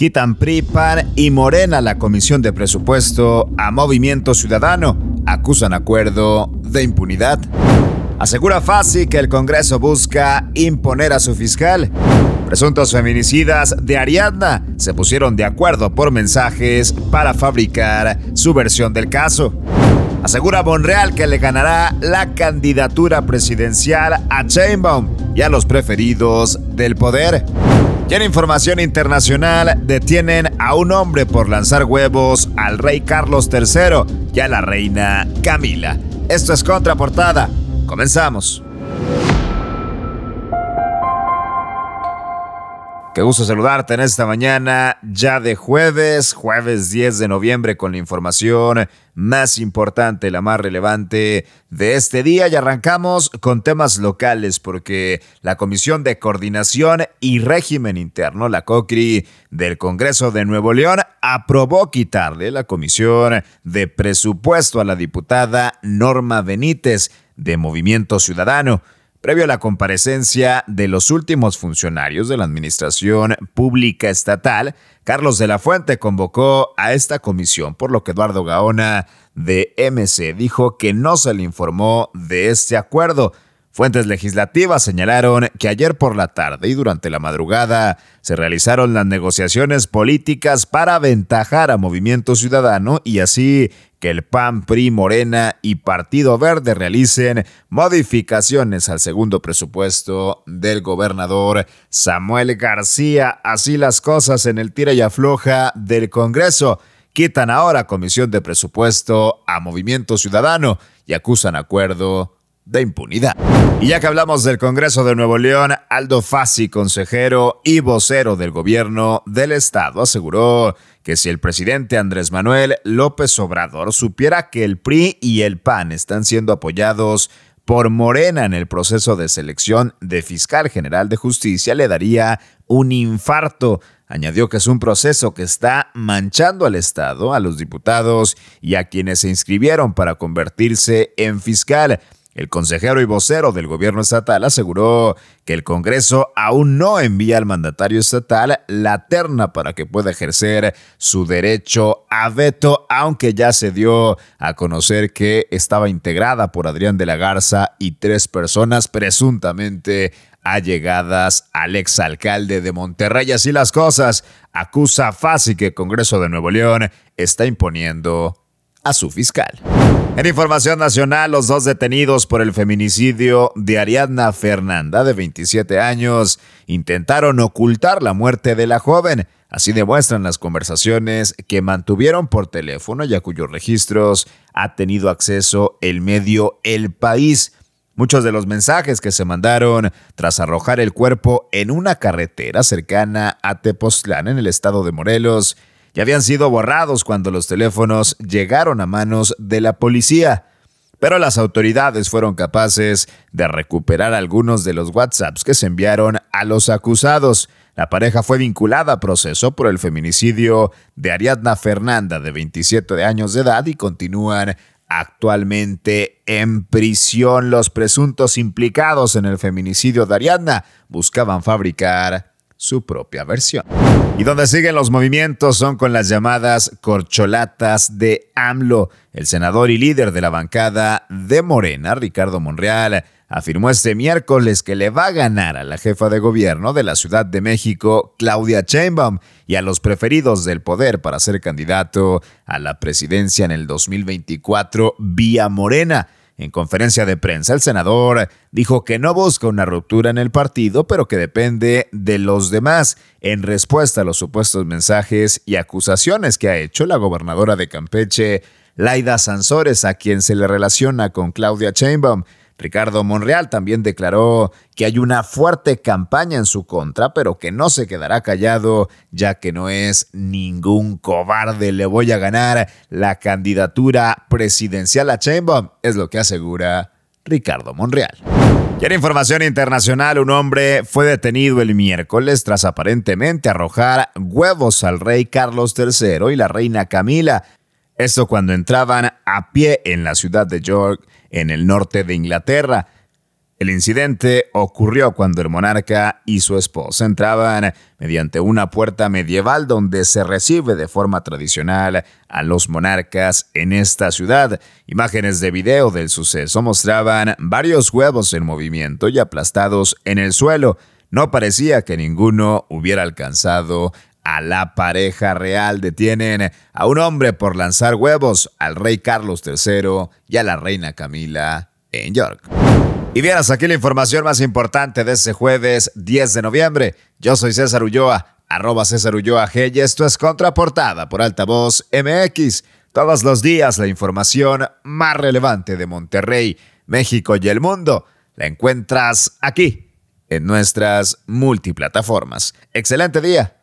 Quitan PRI, PAN y Morena la Comisión de Presupuesto a Movimiento Ciudadano. Acusan acuerdo de impunidad. Asegura Fasi que el Congreso busca imponer a su fiscal. Presuntos feminicidas de Ariadna se pusieron de acuerdo por mensajes para fabricar su versión del caso. Asegura Bonreal que le ganará la candidatura presidencial a Chainbaum y a los preferidos del poder. Y en información internacional, detienen a un hombre por lanzar huevos al rey Carlos III y a la reina Camila. Esto es Contraportada. Comenzamos. Qué gusto saludarte en esta mañana ya de jueves, jueves 10 de noviembre con la información más importante, la más relevante de este día y arrancamos con temas locales porque la Comisión de Coordinación y Régimen Interno, la COCRI del Congreso de Nuevo León, aprobó quitarle la Comisión de Presupuesto a la diputada Norma Benítez de Movimiento Ciudadano. Previo a la comparecencia de los últimos funcionarios de la Administración Pública Estatal, Carlos de la Fuente convocó a esta comisión, por lo que Eduardo Gaona de MC dijo que no se le informó de este acuerdo. Fuentes legislativas señalaron que ayer por la tarde y durante la madrugada se realizaron las negociaciones políticas para aventajar a Movimiento Ciudadano y así que el PAN, PRI, Morena y Partido Verde realicen modificaciones al segundo presupuesto del gobernador Samuel García. Así las cosas en el tira y afloja del Congreso. Quitan ahora comisión de presupuesto a Movimiento Ciudadano y acusan acuerdo de impunidad. Y ya que hablamos del Congreso de Nuevo León, Aldo Fassi, consejero y vocero del gobierno del estado, aseguró que si el presidente Andrés Manuel López Obrador supiera que el PRI y el PAN están siendo apoyados por Morena en el proceso de selección de fiscal general de justicia, le daría un infarto. Añadió que es un proceso que está manchando al Estado, a los diputados y a quienes se inscribieron para convertirse en fiscal. El consejero y vocero del gobierno estatal aseguró que el Congreso aún no envía al mandatario estatal la terna para que pueda ejercer su derecho a veto, aunque ya se dio a conocer que estaba integrada por Adrián de la Garza y tres personas presuntamente allegadas al exalcalde de Monterrey. Así las cosas, acusa fácil que el Congreso de Nuevo León está imponiendo a su fiscal. En información nacional, los dos detenidos por el feminicidio de Ariadna Fernanda, de 27 años, intentaron ocultar la muerte de la joven. Así demuestran las conversaciones que mantuvieron por teléfono y a cuyos registros ha tenido acceso el medio El País. Muchos de los mensajes que se mandaron tras arrojar el cuerpo en una carretera cercana a Tepoztlán en el estado de Morelos ya habían sido borrados cuando los teléfonos llegaron a manos de la policía. Pero las autoridades fueron capaces de recuperar algunos de los WhatsApps que se enviaron a los acusados. La pareja fue vinculada a proceso por el feminicidio de Ariadna Fernanda, de 27 años de edad, y continúan actualmente en prisión. Los presuntos implicados en el feminicidio de Ariadna buscaban fabricar su propia versión. Y donde siguen los movimientos son con las llamadas corcholatas de AMLO. El senador y líder de la bancada de Morena, Ricardo Monreal, afirmó este miércoles que le va a ganar a la jefa de gobierno de la Ciudad de México, Claudia Sheinbaum, y a los preferidos del poder para ser candidato a la presidencia en el 2024 vía Morena. En conferencia de prensa, el senador dijo que no busca una ruptura en el partido, pero que depende de los demás, en respuesta a los supuestos mensajes y acusaciones que ha hecho la gobernadora de Campeche, Laida Sansores, a quien se le relaciona con Claudia Sheinbaum, Ricardo Monreal también declaró que hay una fuerte campaña en su contra, pero que no se quedará callado, ya que no es ningún cobarde. Le voy a ganar la candidatura presidencial a Chainbaum, es lo que asegura Ricardo Monreal. Y en información internacional, un hombre fue detenido el miércoles tras aparentemente arrojar huevos al rey Carlos III y la reina Camila. Esto cuando entraban a pie en la ciudad de York en el norte de Inglaterra. El incidente ocurrió cuando el monarca y su esposa entraban mediante una puerta medieval donde se recibe de forma tradicional a los monarcas en esta ciudad. Imágenes de video del suceso mostraban varios huevos en movimiento y aplastados en el suelo. No parecía que ninguno hubiera alcanzado a la pareja real. Detienen a un hombre por lanzar huevos al rey Carlos III y a la reina Camila en York. Y bien, aquí la información más importante de este jueves 10 de noviembre. Yo soy César Ulloa, arroba César Ulloa G y esto es Contraportada por Altavoz MX. Todos los días la información más relevante de Monterrey, México y el mundo la encuentras aquí, en nuestras multiplataformas. Excelente día.